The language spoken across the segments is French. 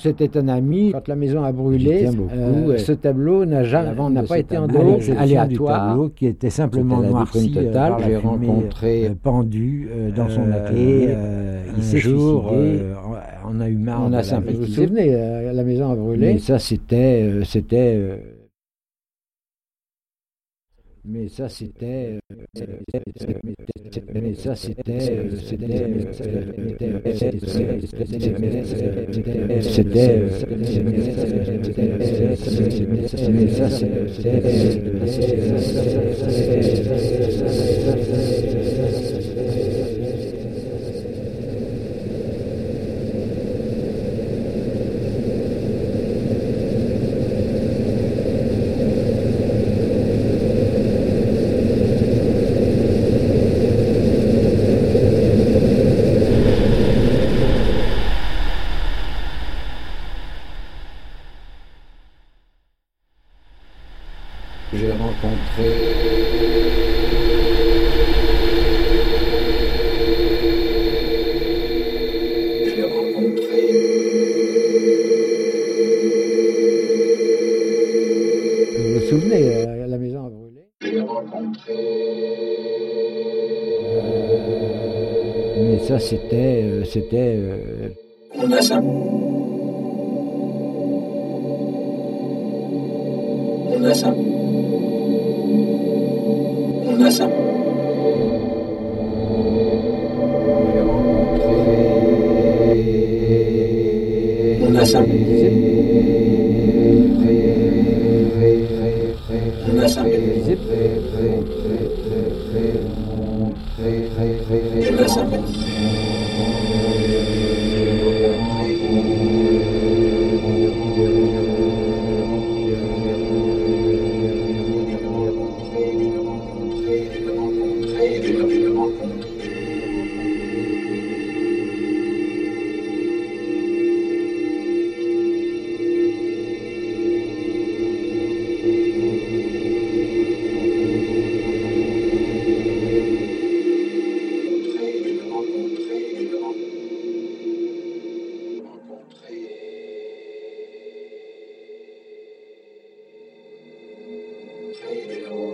C'était un ami. Quand la maison a brûlé, beaucoup, euh, ouais. ce tableau n'a jamais, n'a pas été à l'exception aléatoire. tableau qui était simplement noirci euh, totale. J'ai rencontré, euh, pendu euh, dans son atelier. il un s'est jour, on a eu marre On a sympathisé. Vous vous souvenez, la maison a brûlé. Mais ça, c'était, c'était. Euh, mais ça, c'était. euh, Mais ça, euh, C'était. Mais ça, J'ai rencontré. Rencontré. Vous vous souvenez, euh, la maison a brûlé. J'ai rencontré. Mais ça, c'était. euh, C'était. euh, On a ça. On a ça. Rencontré. On a ça. On a ça. On a. La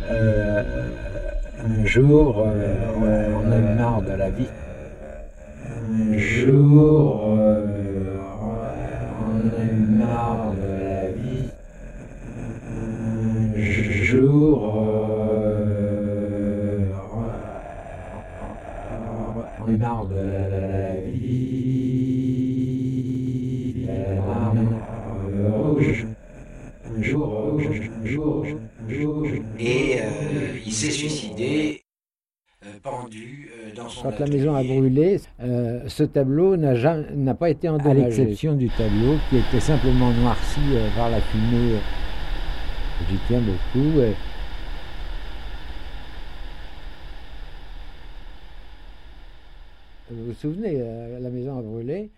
un jour, euh, on a marre de la vie. Un jour, euh, on a marre de la vie. Un jour, euh, on a eu marre de la vie. La larme rouge. Un jour, rouge, un jour, un jour. Et euh, il s'est suicidé, euh, pendu euh, dans son Quand la maison a brûlé, euh, ce tableau n'a jamais- n'a pas été à endommagé. l'exception du tableau qui était simplement noirci euh, par la fumée. J'y tiens beaucoup. euh. Vous vous souvenez, euh, la maison a brûlé.